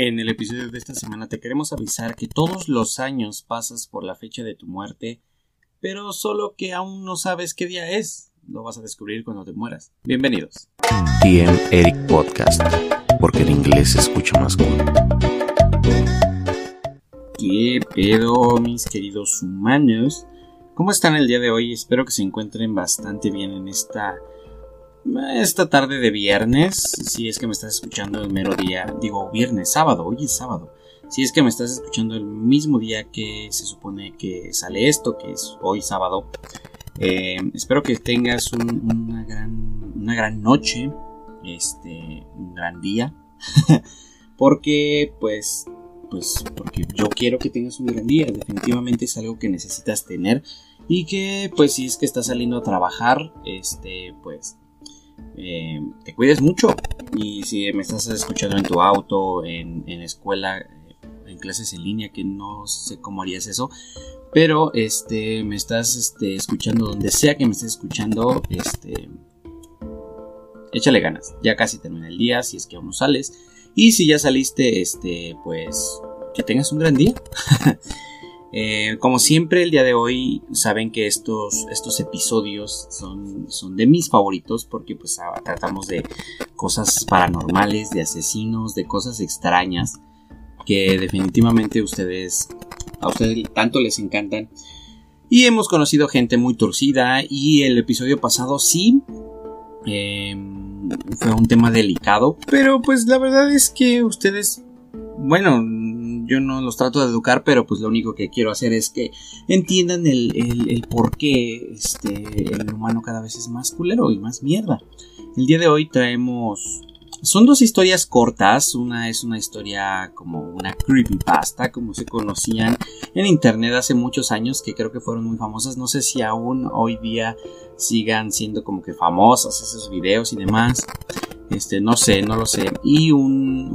En el episodio de esta semana te queremos avisar que todos los años pasas por la fecha de tu muerte, pero solo que aún no sabes qué día es. Lo vas a descubrir cuando te mueras. Bienvenidos. TM Eric Podcast, porque el inglés se escucha más cool. ¿Qué pedo, mis queridos humanos? ¿Cómo están el día de hoy? Espero que se encuentren bastante bien en esta esta tarde de viernes, si es que me estás escuchando el mero día, digo viernes, sábado, hoy es sábado. Si es que me estás escuchando el mismo día que se supone que sale esto, que es hoy sábado, eh, espero que tengas una, gran, una gran noche, este, un gran día, porque pues, pues, porque yo quiero que tengas un gran día, definitivamente es algo que necesitas tener. Y que pues si es que estás saliendo a trabajar, este, pues eh, te cuides mucho. Y si me estás escuchando en tu auto, en, en escuela, eh, en clases en línea, que no sé cómo harías eso, pero este, me estás este, escuchando donde sea que me estés escuchando, este, échale ganas. Ya casi termina el día, si es que aún no sales. Y si ya saliste, este, pues que tengas un gran día. Eh, como siempre, el día de hoy saben que estos, estos episodios son, son de mis favoritos porque pues ah, tratamos de cosas paranormales, de asesinos, de cosas extrañas que definitivamente ustedes a ustedes tanto les encantan. Y hemos conocido gente muy torcida y el episodio pasado sí em, fue un tema delicado, pero pues la verdad es que ustedes, bueno, yo no los trato de educar, pero pues lo único que quiero hacer es que entiendan el, el, por qué este, el humano cada vez es más culero y más mierda. El día de hoy traemos... Son dos historias cortas, una es una historia como una creepypasta, como se conocían en internet hace muchos años, que creo que fueron muy famosas, no sé si aún hoy día sigan siendo como que famosas esos videos y demás, este, no sé, no lo sé, y un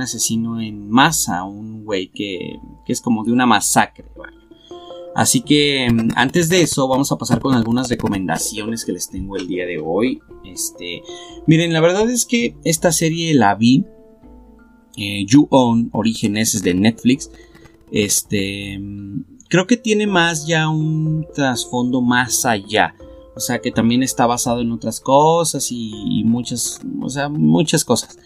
asesino en masa, un güey que, es como de una masacre. Así que mm, antes de eso vamos a pasar con algunas recomendaciones que les tengo el día de hoy. Este, miren, la verdad es que esta serie la vi. Eh, you Own Orígenes es de Netflix. Este, mm, creo que tiene más ya un trasfondo más allá. O sea que también está basado en otras cosas y, y muchas, o sea, muchas cosas.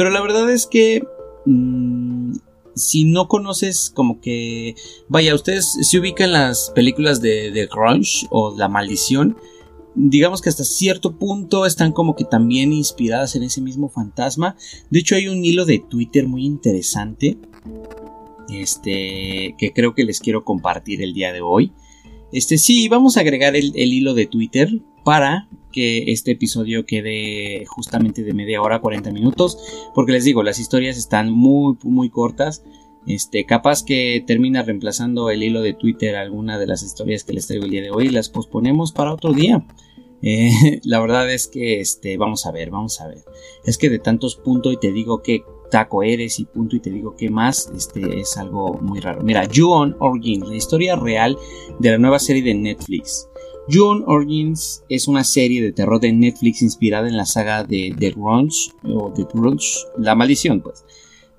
Pero la verdad es que mmm, si no conoces como que... Vaya, ustedes se ubican las películas de, de Grunge o La Maldición. Digamos que hasta cierto punto están como que también inspiradas en ese mismo fantasma. De hecho hay un hilo de Twitter muy interesante. Este que creo que les quiero compartir el día de hoy. Este sí, vamos a agregar el hilo de Twitter para que este episodio quede justamente de media hora, 40 minutos, porque les digo, las historias están muy, muy cortas. Este, capaz que termina reemplazando el hilo de Twitter alguna de las historias que les traigo el día de hoy las posponemos para otro día. Eh, la verdad es que, este, vamos a ver, vamos a ver. Es que de tantos puntos y te digo que taco eres y punto y te digo que más, este, es algo muy raro. Mira, You on Origin, la historia real de la nueva serie de Netflix. June Origins es una serie de terror de Netflix inspirada en la saga de The Grunge o The Grunge, La Maldición, pues.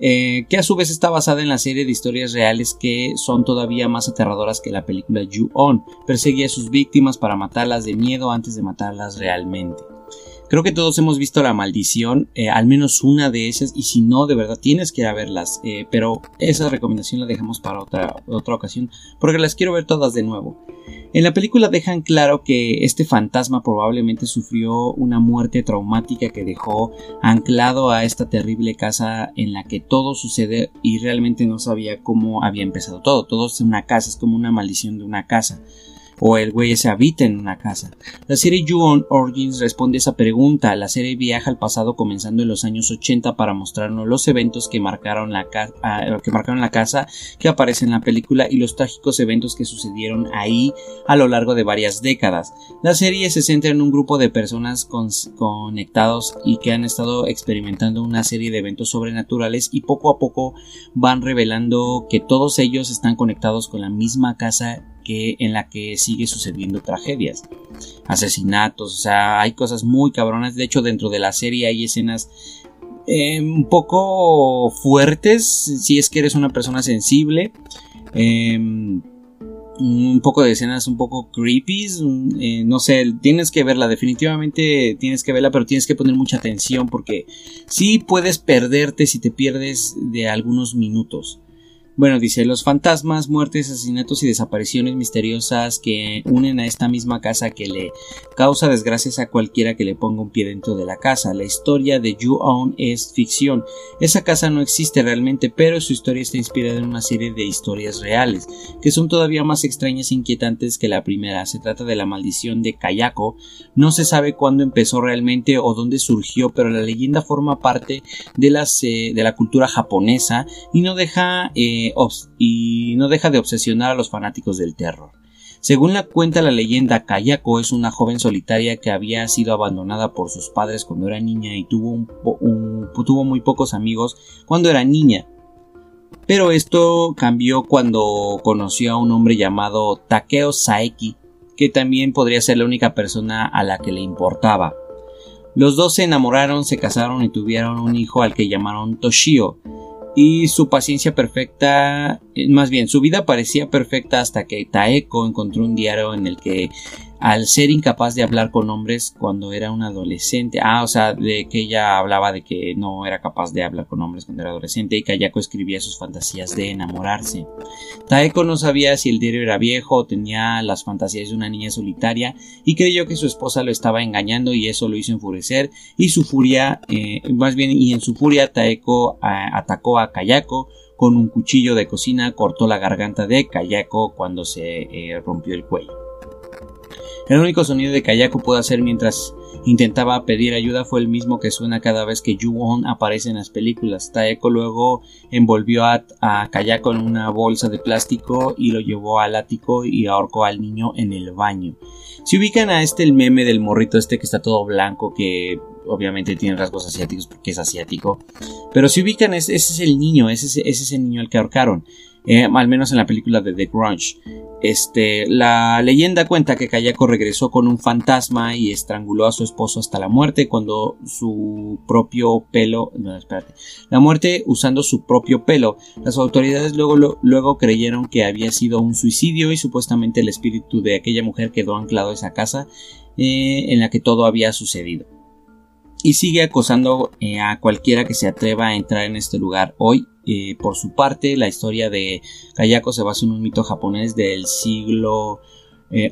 Eh, que a su vez está basada en la serie de historias reales que son todavía más aterradoras que la película You On. Perseguía a sus víctimas para matarlas de miedo antes de matarlas realmente. Creo que todos hemos visto La Maldición, eh, al menos una de esas, y si no, de verdad tienes que ir a verlas, eh, pero esa recomendación la dejamos para otra, otra ocasión, porque las quiero ver todas de nuevo. En la película dejan claro que este fantasma probablemente sufrió una muerte traumática que dejó anclado a esta terrible casa en la que todo sucede y realmente no sabía cómo había empezado todo. Todo es una casa, es como una maldición de una casa o el güey se habita en una casa. La serie You Origins responde esa pregunta. La serie viaja al pasado comenzando en los años 80 para mostrarnos los eventos que marcaron la, ah, que marcaron la casa que aparece en la película y los trágicos eventos que sucedieron ahí a lo largo de varias décadas. La serie se centra en un grupo de personas conectados y que han estado experimentando una serie de eventos sobrenaturales y poco a poco van revelando que todos ellos están conectados con la misma casa que en la que sigue sucediendo tragedias, asesinatos, o sea, hay cosas muy cabronas. De hecho, dentro de la serie hay escenas eh, un poco fuertes si es que eres una persona sensible. Em, un poco de escenas un poco creepy. Eh, no sé, tienes que verla, definitivamente tienes que verla, pero tienes que poner mucha atención porque sí puedes perderte si te pierdes de algunos minutos. Bueno, dice, los fantasmas, muertes, asesinatos y desapariciones misteriosas que unen a esta misma casa que le causa desgracias a cualquiera que le ponga un pie dentro de la casa. La historia de You Own es ficción. Esa casa no existe realmente, pero su historia está inspirada en una serie de historias reales, que son todavía más extrañas e inquietantes que la primera. Se trata de la maldición de Kayako. No se sabe cuándo empezó realmente o dónde surgió, pero la leyenda forma parte de, las, eh, de la cultura japonesa y no deja... Eh, y no deja de obsesionar a los fanáticos del terror. Según la cuenta la leyenda, Kayako es una joven solitaria que había sido abandonada por sus padres cuando era niña y tuvo, tuvo muy pocos amigos cuando era niña. Pero esto cambió cuando conoció a un hombre llamado Takeo Saeki, que también podría ser la única persona a la que le importaba. Los dos se enamoraron, se casaron y tuvieron un hijo al que llamaron Toshio, y su paciencia perfecta, eh, más bien su vida parecía perfecta hasta que Taeko encontró un diario en el que al ser incapaz de hablar con hombres cuando era un adolescente. Ah, o sea, de que ella hablaba de que no era capaz de hablar con hombres cuando era adolescente y Kayako escribía sus fantasías de enamorarse. Taeko no sabía si el diario era viejo o tenía las fantasías de una niña solitaria y creyó que su esposa lo estaba engañando y eso lo hizo enfurecer y su furia, eh, más bien, y en su furia Taeko eh, atacó a Kayako con un cuchillo de cocina, cortó la garganta de Kayako cuando se eh, rompió el cuello. El único sonido de Kayako pudo hacer mientras intentaba pedir ayuda fue el mismo que suena cada vez que Ju-won aparece en las películas. Taeko luego envolvió a, Kayako en una bolsa de plástico y lo llevó al ático y ahorcó al niño en el baño. Si ubican a este el meme del morrito este que está todo blanco, que obviamente tiene rasgos asiáticos porque es asiático, pero si ubican ese, ese es el niño, ese, ese es el niño al que ahorcaron. Eh, al menos en la película de The Grunge. Este, la leyenda cuenta que Kayako regresó con un fantasma y estranguló a su esposo hasta la muerte cuando su propio pelo, no, espérate, la muerte usando su propio pelo. Las autoridades luego, luego creyeron que había sido un suicidio y supuestamente el espíritu de aquella mujer quedó anclado a esa casa eh, en la que todo había sucedido y sigue acosando eh, a cualquiera que se atreva a entrar en este lugar hoy. Eh, por su parte, la historia de Kayako se basa en un mito japonés del siglo eh,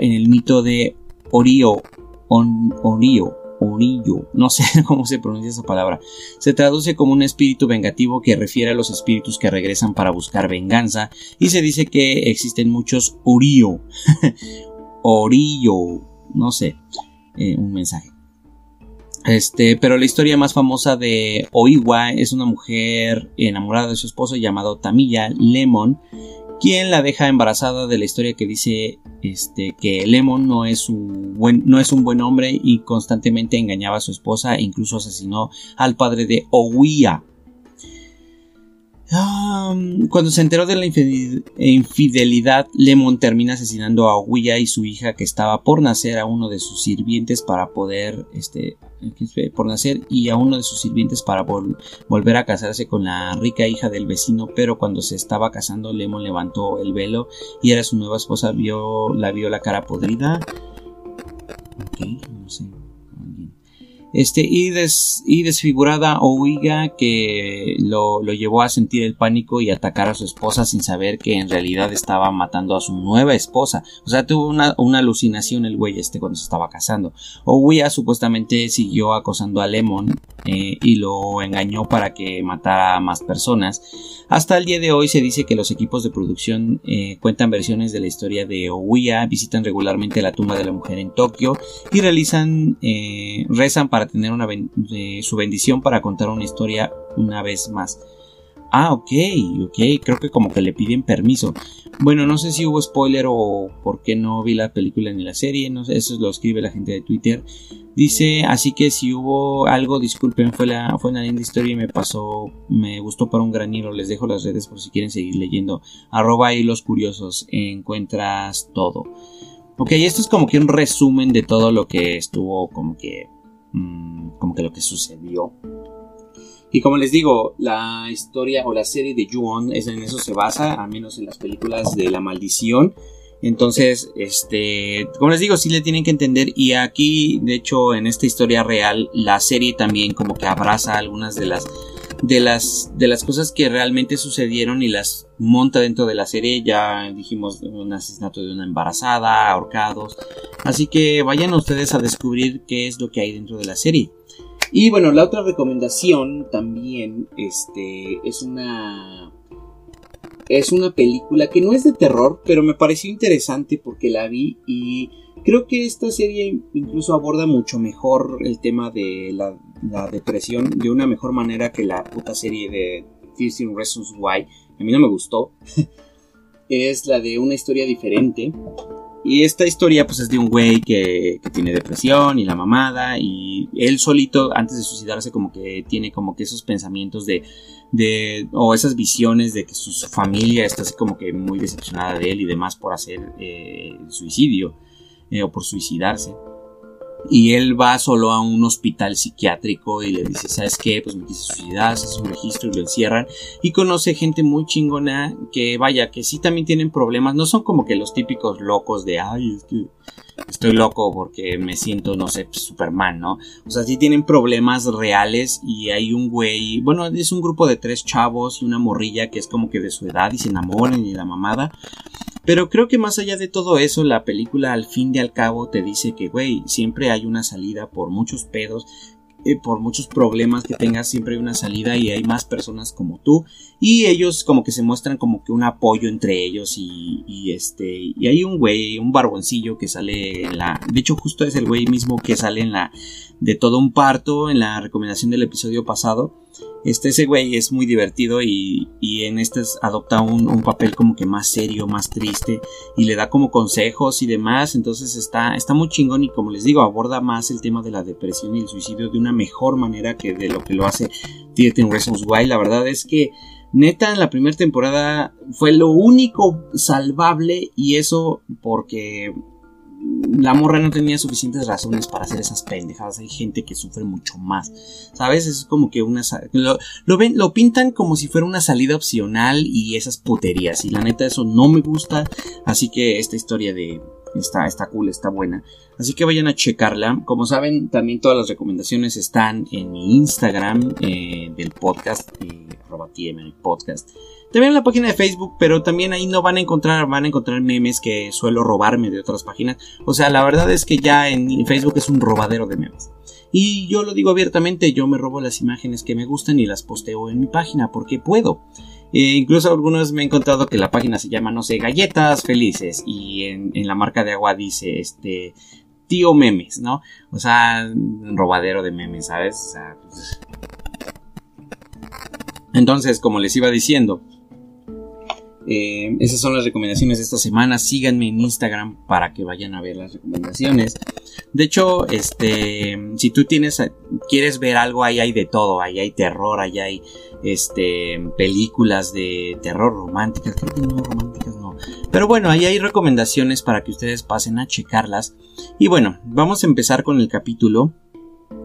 en el mito de Orio, Orio, Orillo, no sé cómo se pronuncia esa palabra. Se traduce como un espíritu vengativo que refiere a los espíritus que regresan para buscar venganza y se dice que existen muchos Orio, Orillo, no sé, un mensaje. Este, pero la historia más famosa de Oiwa es una mujer enamorada de su esposo llamado Tamilla Lemon, quien la deja embarazada de la historia que dice este, que Lemon no es, un buen, hombre y constantemente engañaba a su esposa e incluso asesinó al padre de Cuando se enteró de la infidelidad, Lemon termina asesinando a Ouya y su hija que estaba por nacer a uno de sus sirvientes para poder, este, por nacer y a uno de sus sirvientes para volver a casarse con la rica hija del vecino, pero cuando se estaba casando, Lemon levantó el velo y era su nueva esposa, vio, la vio la cara podrida. Ok, no sé. Este, y, y desfigurada Oiga que lo, lo, llevó a sentir el pánico y atacar a su esposa sin saber que en realidad estaba matando a su nueva esposa. O sea, tuvo una, una alucinación el güey este cuando se estaba casando. Oiga supuestamente siguió acosando a Lemon eh, y lo engañó para que matara a más personas. Hasta el día de hoy se dice que los equipos de producción eh, cuentan versiones de la historia de Ouya, visitan regularmente la tumba de la mujer en Tokio y realizan, eh, rezan para tener una su bendición para contar una historia una vez más. Ah, ok, ok, creo que como que le piden permiso. Bueno, no sé si hubo spoiler o por qué no vi la película ni la serie, no sé, eso lo escribe la gente de Twitter. Dice, así que si hubo algo, disculpen, fue, la, fue una linda historia y me pasó, me gustó para un gran hilo. Les dejo las redes por si quieren seguir leyendo. Arroba y los curiosos, encuentras todo. Ok, esto es como que un resumen de todo lo que estuvo como que Mm, como que lo que sucedió. Y como les digo, la historia o la serie de Ju-On es en eso se basa, al menos en las películas de la maldición. Entonces, este, como les digo, sí le tienen que entender y aquí, de hecho, en esta historia real, la serie también como que abraza algunas de las de las de las cosas que realmente sucedieron y las monta dentro de la serie. Ya dijimos un asesinato de una embarazada, ahorcados. Así que vayan ustedes a descubrir qué es lo que hay dentro de la serie. Y bueno, la otra recomendación también este, es una es una película que no es de terror, pero me pareció interesante porque la vi y creo que esta serie incluso aborda mucho mejor el tema de la, depresión de una mejor manera que la puta serie de 15 Reasons Why. A mí no me gustó. es la de una historia diferente. Y esta historia pues es de un güey que, tiene depresión y la mamada y él solito antes de suicidarse como que tiene como que esos pensamientos de de, o esas visiones de que su familia está así como que muy decepcionada de él y demás por hacer eh, suicidio eh, o por suicidarse. Y él va solo a un hospital psiquiátrico y le dice, ¿sabes qué? Pues me quise suicidar, hace un registro y lo encierran. Y conoce gente muy chingona que, vaya, que sí también tienen problemas. No son como que los típicos locos de, ay, es que estoy loco porque me siento, no sé, Superman, ¿no? O sea, sí tienen problemas reales y hay un güey, bueno, es un grupo de tres chavos y una morrilla que es como que de su edad y se enamoran y la mamada. Pero creo que más allá de todo eso, la película al fin y al cabo te dice que, güey, siempre hay una salida por muchos pedos eh, por muchos problemas que tengas, siempre hay una salida y hay más personas como tú. Y ellos como que se muestran como que un apoyo entre ellos y, este, y hay un güey, un barboncillo que sale en la, de hecho justo es el güey mismo que sale en la, de todo un parto, en la recomendación del episodio pasado. Este, ese güey es muy divertido y, y en este adopta un, un, papel como que más serio, más triste y le da como consejos y demás. Entonces está, está muy chingón y como les digo, aborda más el tema de la depresión y el suicidio de una mejor manera que de lo que lo hace 13 Reasons Why. La verdad es que neta en la primera temporada fue lo único salvable y eso porque la morra no tenía suficientes razones para hacer esas pendejadas. Hay gente que sufre mucho más. ¿Sabes? Es como que una. Lo, lo, ven, lo pintan como si fuera una salida opcional y esas puterías. Y la neta, eso no me gusta. Así que esta historia de. Está, está cool, está buena. Así que vayan a checarla. Como saben, también todas las recomendaciones están en mi Instagram eh, del podcast, eh, podcast. También en la página de Facebook, pero también ahí no van a encontrar, van a encontrar memes que suelo robarme de otras páginas. O sea, la verdad es que ya en Facebook es un robadero de memes. Y yo lo digo abiertamente, yo me robo las imágenes que me gustan y las posteo en mi página porque puedo. E incluso algunos me he encontrado que la página se llama, no sé, galletas felices y en, en la marca de agua dice, este, tío memes, ¿no? O sea, un robadero de memes, ¿sabes? O sea, pues... Entonces, como les iba diciendo, eh, esas son las recomendaciones de esta semana. Síganme en Instagram para que vayan a ver las recomendaciones. De hecho, este, si tú tienes, quieres ver algo, ahí hay de todo. Ahí hay terror, ahí hay, este, películas de terror románticas. Creo que no románticas, no. Pero bueno, ahí hay recomendaciones para que ustedes pasen a checarlas. Y bueno, vamos a empezar con el capítulo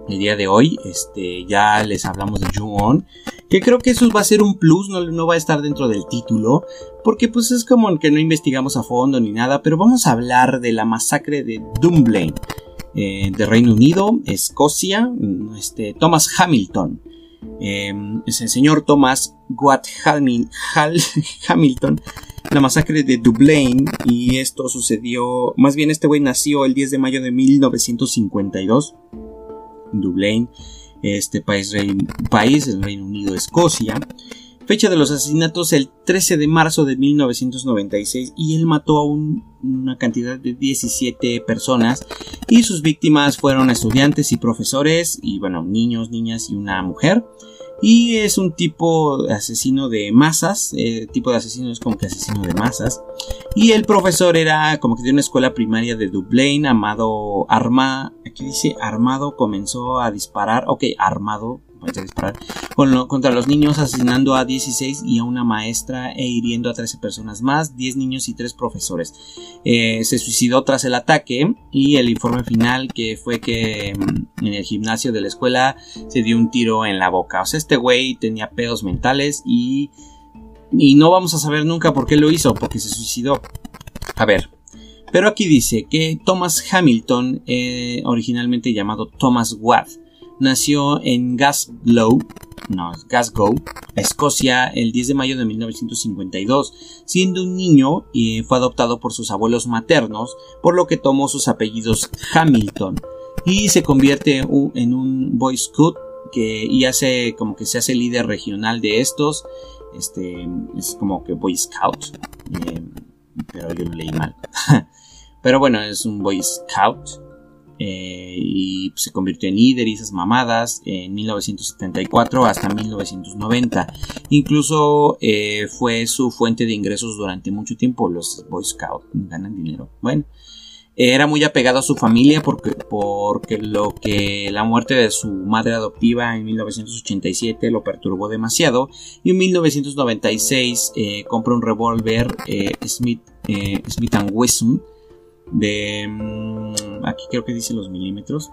el día de hoy. Este, ya les hablamos de Ju-On. Que creo que eso va a ser un plus, no, no, va a estar dentro del título. Porque pues es como que no investigamos a fondo ni nada. Pero vamos a hablar de la masacre de Dunblane. Eh, de Reino Unido, Escocia. Este, Thomas Hamilton. Eh, es el señor Thomas Watt Hamilton. La masacre de Dublin. Y esto sucedió. Más bien este güey nació el 10 de mayo de 1952 Dublín, este país, país, el Reino Unido, Escocia. Fecha de los asesinatos el 13 de marzo de 1996 y él mató a una cantidad de 17 personas y sus víctimas fueron estudiantes y profesores y bueno, niños, niñas y una mujer. Y es un tipo asesino de masas. El tipo de asesino es como que asesino de masas. Y el profesor era como que de una escuela primaria de Dublín. Amado Arma. Aquí dice Armado comenzó a disparar. Ok, Armado. Disparar, contra los niños asesinando a 16 y a una maestra e hiriendo a 13 personas más, 10 niños y 3 profesores. Eh, se suicidó tras el ataque y el informe final que fue que mm, en el gimnasio de la escuela se dio un tiro en la boca. O sea, este güey tenía pedos mentales y... Y no vamos a saber nunca por qué lo hizo, porque se suicidó. A ver, pero aquí dice que Thomas Hamilton, eh, originalmente llamado Thomas Watt, nació en Glasgow, no, Glasgow, Escocia, el 10 de mayo de 1952. Siendo un niño, y fue adoptado por sus abuelos maternos, por lo que tomó sus apellidos Hamilton y se convierte en un Boy Scout que, y hace como que se hace líder regional de estos. Este es como que Boy Scout, eh, pero yo lo leí mal. Pero bueno, es un Boy Scout. Eh, y se convirtió en líder y esas mamadas en 1974 hasta 1990. Incluso eh, fue su fuente de ingresos durante mucho tiempo. Los Boy Scouts ganan dinero. Bueno, era muy apegado a su familia porque, porque lo que la muerte de su madre adoptiva en 1987 lo perturbó demasiado. Y en 1996 eh, compró un revólver Smith, Smith Wesson de... Aquí creo que dice los milímetros.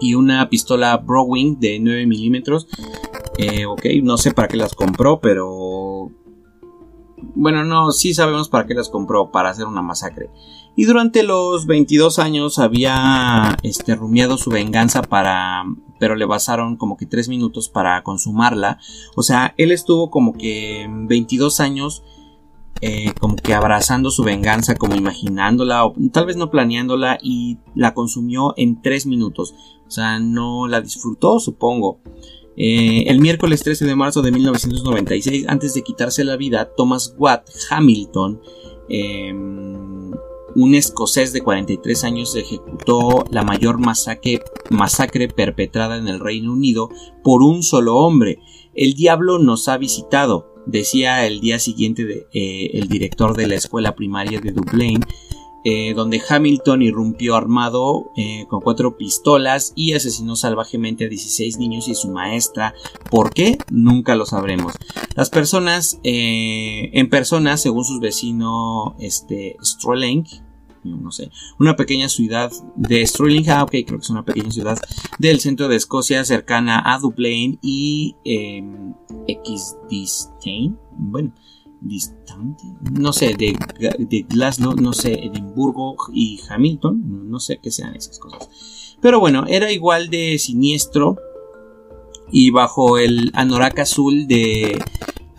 Y una pistola Browning de 9 milímetros. Eh, ok, no sé para qué las compró, pero... Bueno, no, sí sabemos para qué las compró, para hacer una masacre. Y durante los 22 años había este, rumiado su venganza para... Pero le bastaron como que 3 minutos para consumarla. O sea, él estuvo como que 22 años eh, como que abrazando su venganza, como imaginándola, o tal vez no planeándola, y la consumió en tres minutos. O sea, no la disfrutó, supongo. Eh, el miércoles 13 de marzo de 1996, antes de quitarse la vida, Thomas Watt Hamilton, em, un escocés de 43 años, ejecutó la mayor masacre perpetrada en el Reino Unido por un solo hombre. El diablo nos ha visitado decía el día siguiente eh, el director de la escuela primaria de Dublín, eh, donde Hamilton irrumpió armado eh, con cuatro pistolas y asesinó salvajemente a 16 niños y su maestra. ¿Por qué? Nunca lo sabremos. Las personas, en persona, según sus vecinos, este, no sé, una pequeña ciudad de Stirling, ah, ok, creo que es una pequeña ciudad del centro de Escocia cercana a Dublín y eh, bueno, distante, no sé, de, de, Glasgow, no sé, Edimburgo y Hamilton, no sé qué sean esas cosas. Pero bueno, era igual de siniestro y bajo el anorak azul de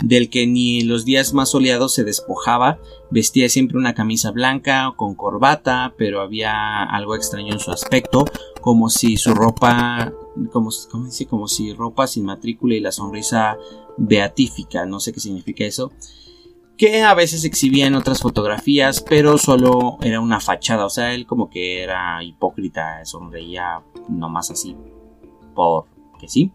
del que ni en los días más soleados se despojaba, vestía siempre una camisa blanca con corbata, pero había algo extraño en su aspecto, como si su ropa, como, dice? como si ropa sin matrícula y la sonrisa beatífica, no sé qué significa eso, que a veces exhibía en otras fotografías, pero solo era una fachada, o sea, él como que era hipócrita, sonreía nomás así, por que sí.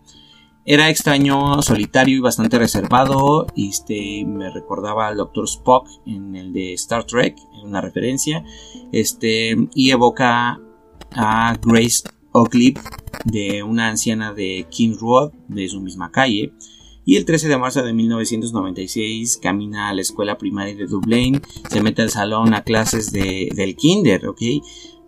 Era extraño, solitario y bastante reservado. Este, me recordaba al Dr. Spock en el de Star Trek, en una referencia. Este, y evoca a Grace Oakley, de una anciana de King Road, de su misma calle. Y el 13 de marzo de 1996 camina a la escuela primaria de Dublín, se mete al salón a clases de, del kinder, ¿ok?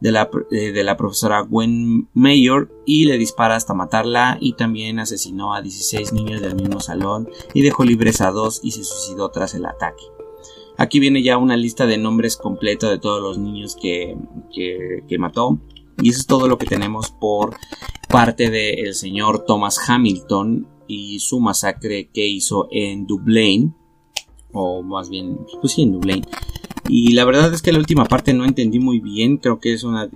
De la, eh, de la profesora Gwen Mayor y le dispara hasta matarla y también asesinó a 16 niños del mismo salón y dejó libres a dos y se suicidó tras el ataque. Aquí viene ya una lista de nombres completa de todos los niños que, que, mató. Y eso es todo lo que tenemos por parte del señor Thomas Hamilton y su masacre que hizo en Dublín. O más bien, pues sí, en Dublín. Y la verdad es que la última parte no entendí muy bien, creo que es una,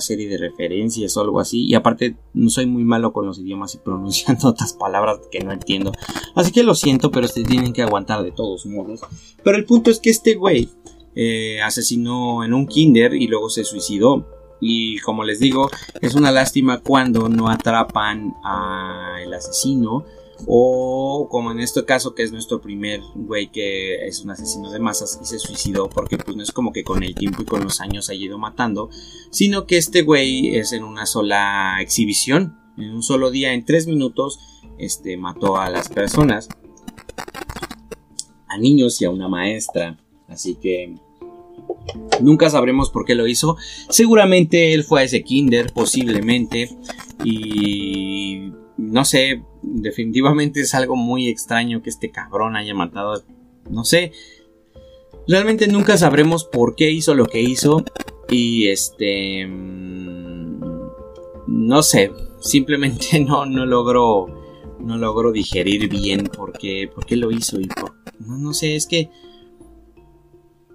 serie de referencias o algo así. Y aparte no soy muy malo con los idiomas y pronunciando otras palabras que no entiendo. Así que lo siento, pero se tienen que aguantar de todos modos. Pero el punto es que este güey eh, asesinó en un kinder y luego se suicidó. Y como les digo, es una lástima cuando no atrapan al asesino o como en este caso que es nuestro primer güey que es un asesino de masas y se suicidó porque pues no es como que con el tiempo y con los años haya ido matando, sino que este güey es en una sola exhibición, en un solo día, en tres minutos, este, mató a las personas, a niños y a una maestra. Así que nunca sabremos por qué lo hizo. Seguramente él fue a ese kinder, posiblemente. Y no sé, definitivamente es algo muy extraño que este cabrón haya matado. No sé. Realmente nunca sabremos por qué hizo lo que hizo. Y este... Mm, no sé. Simplemente no, no logro... No logro digerir bien por qué, por qué lo hizo y. No, no sé, es que...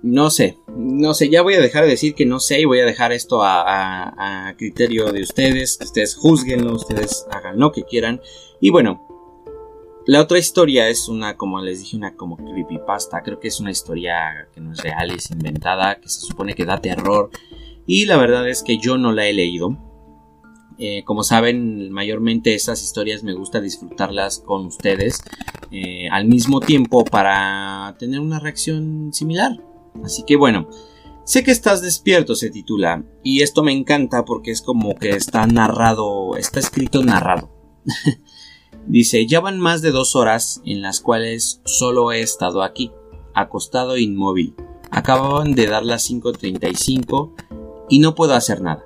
No sé, no sé, ya voy a dejar de decir que no sé y voy a dejar esto a, criterio de ustedes, ustedes juzguenlo, ustedes hagan lo que quieran. Y bueno, la otra historia es una, como les dije, una como creepypasta. Creo que es una historia que no es real, es inventada, que se supone que da terror. Y la verdad es que yo no la he leído. Eh, como saben, mayormente esas historias me gusta disfrutarlas con ustedes eh, al mismo tiempo para tener una reacción similar. Así que bueno, sé que estás despierto se titula y esto me encanta porque es como que está narrado, está escrito narrado. Dice, ya van más de dos horas en las cuales solo he estado aquí, acostado e inmóvil. Acababan de dar las 5.35 y no puedo hacer nada.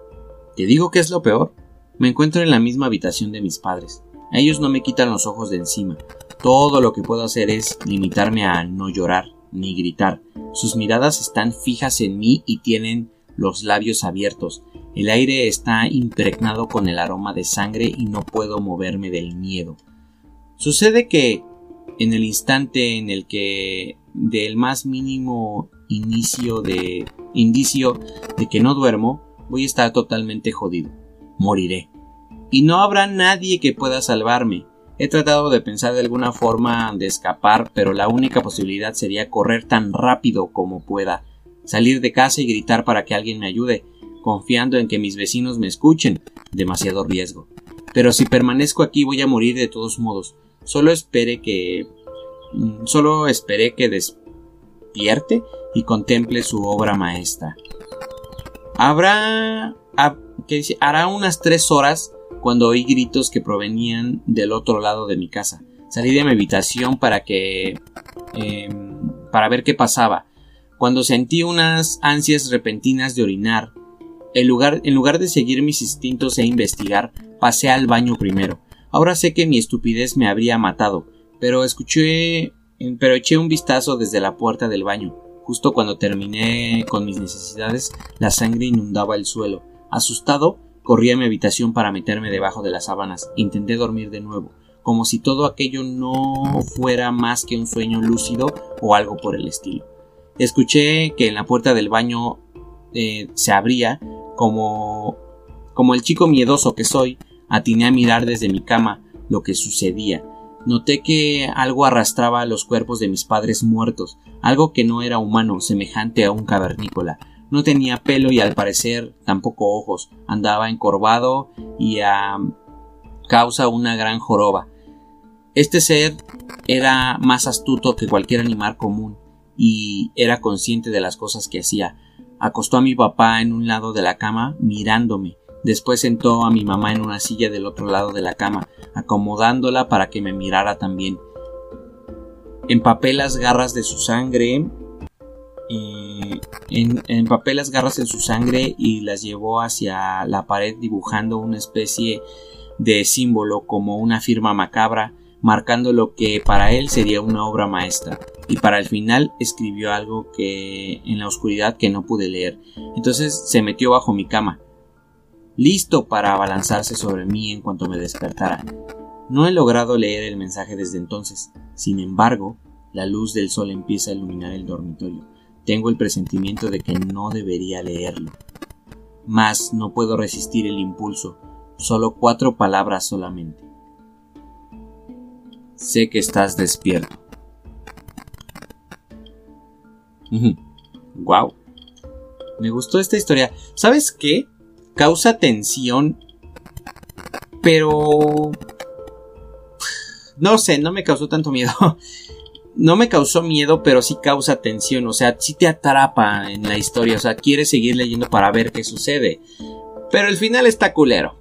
¿Te digo qué es lo peor? Me encuentro en la misma habitación de mis padres. Ellos no me quitan los ojos de encima. Todo lo que puedo hacer es limitarme a no llorar ni gritar. Sus miradas están fijas en mí y tienen los labios abiertos. El aire está impregnado con el aroma de sangre y no puedo moverme del miedo. Sucede que en el instante en el que del más mínimo inicio de indicio de que no duermo, voy a estar totalmente jodido. Moriré. Y no habrá nadie que pueda salvarme. He tratado de pensar de alguna forma de escapar, pero la única posibilidad sería correr tan rápido como pueda, salir de casa y gritar para que alguien me ayude, confiando en que mis vecinos me escuchen. Demasiado riesgo. Pero si permanezco aquí voy a morir de todos modos. Solo espere que. Mm, solo esperé que despierte y contemple su obra maestra. Habrá. ¿qué dice? Hará unas tres horas cuando oí gritos que provenían del otro lado de mi casa. Salí de mi habitación para que... Em, para ver qué pasaba. Cuando sentí unas ansias repentinas de orinar, en lugar, en lugar de seguir mis instintos e investigar, pasé al baño primero. Ahora sé que mi estupidez me habría matado, pero escuché... pero eché un vistazo desde la puerta del baño. Justo cuando terminé con mis necesidades, la sangre inundaba el suelo. Asustado, Corrí a mi habitación para meterme debajo de las sábanas. Intenté dormir de nuevo, como si todo aquello no fuera más que un sueño lúcido o algo por el estilo. Escuché que en la puerta del baño eh, se abría, como, como el chico miedoso que soy, atiné a mirar desde mi cama lo que sucedía. Noté que algo arrastraba los cuerpos de mis padres muertos, algo que no era humano, semejante a un cavernícola. No tenía pelo y al parecer tampoco ojos. Andaba encorvado y a causa una gran joroba. Este ser era más astuto que cualquier animal común y era consciente de las cosas que hacía. Acostó a mi papá en un lado de la cama mirándome. Después sentó a mi mamá en una silla del otro lado de la cama, acomodándola para que me mirara también. Empapé las garras de su sangre en, papel las garras en su sangre y las llevó hacia la pared dibujando una especie de símbolo como una firma macabra marcando lo que para él sería una obra maestra. Y para el final escribió algo que en la oscuridad que no pude leer. Entonces se metió bajo mi cama listo para abalanzarse sobre mí en cuanto me despertara. No he logrado leer el mensaje desde entonces. Sin embargo la luz del sol empieza a iluminar el dormitorio tengo el presentimiento de que no debería leerlo. Mas no puedo resistir el impulso. Solo cuatro palabras solamente. Sé que estás despierto. wow. Me gustó esta historia. ¿Sabes qué? Causa tensión. Pero... No sé, no me causó tanto miedo. no me causó miedo, pero sí causa tensión, o sea, sí te atrapa en la historia, o sea, quieres seguir leyendo para ver qué sucede. Pero el final está culero.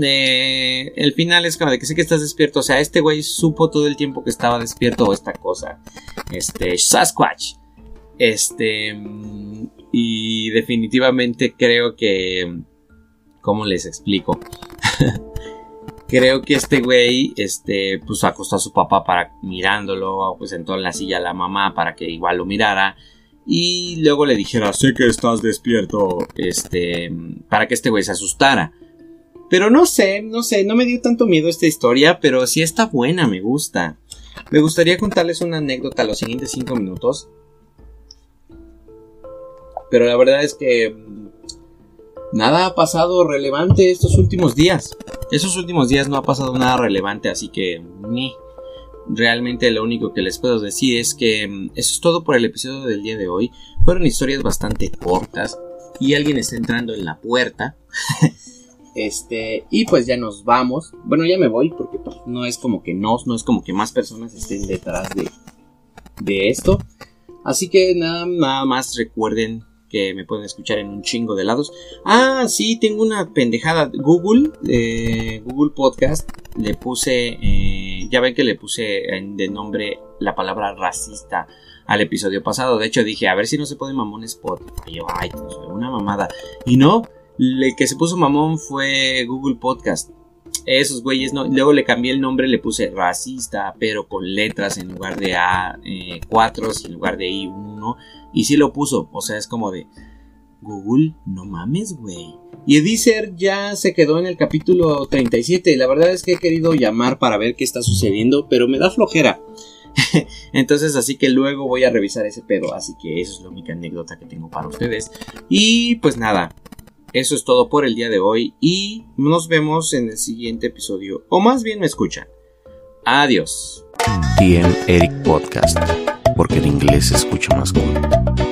eh, el final es como de que sé que estás despierto. O sea, este güey supo todo el tiempo que estaba despierto o esta cosa. Este, Sasquatch. Este, y definitivamente creo que... ¿Cómo les explico? creo que este güey, este, pues acostó a su papá para mirándolo, pues sentó en la silla a la mamá para que igual lo mirara. Y luego le dijera, sé que estás despierto, este, para que este güey se asustara. Pero no sé, no sé, no me dio tanto miedo esta historia, pero sí está buena, me gusta. Me gustaría contarles una anécdota los siguientes 5 minutos. Pero la verdad es que mm, nada ha pasado relevante estos últimos días. Estos últimos días no ha pasado nada relevante, así que ni. Realmente lo único que les puedo decir es que mm, eso es todo por el episodio del día de hoy. Fueron historias bastante cortas y alguien está entrando en la puerta. Este, y pues ya nos vamos. Bueno, ya me voy porque pues, no es como que no, no es como que más personas estén detrás de, de esto. Así que nada, nada más recuerden que me pueden escuchar en un chingo de lados. Ah, sí, tengo una pendejada. Google, eh, Google Podcast, le puse, eh, ya ven que le puse de nombre la palabra racista al episodio pasado. De hecho, dije, a ver si no se puede mamón Spotify. Yo, ay, una mamada. Y no, el que se puso mamón fue Google Podcast. Esos güeyes no. Luego le cambié el nombre, le puse racista, pero con letras en lugar de A4 eh, en lugar de I1. Y sí lo puso. O sea, es como de. Google, no mames, güey. Y Edizer ya se quedó en el capítulo 37. La verdad es que he querido llamar para ver qué está sucediendo, pero me da flojera. Entonces, así que luego voy a revisar ese pedo. Así que eso es la única anécdota que tengo para ustedes. Y pues nada, eso es todo por el día de hoy y nos vemos en el siguiente episodio. O más bien me escuchan. Adiós. TM Eric Podcast, porque el inglés se escucha más cool.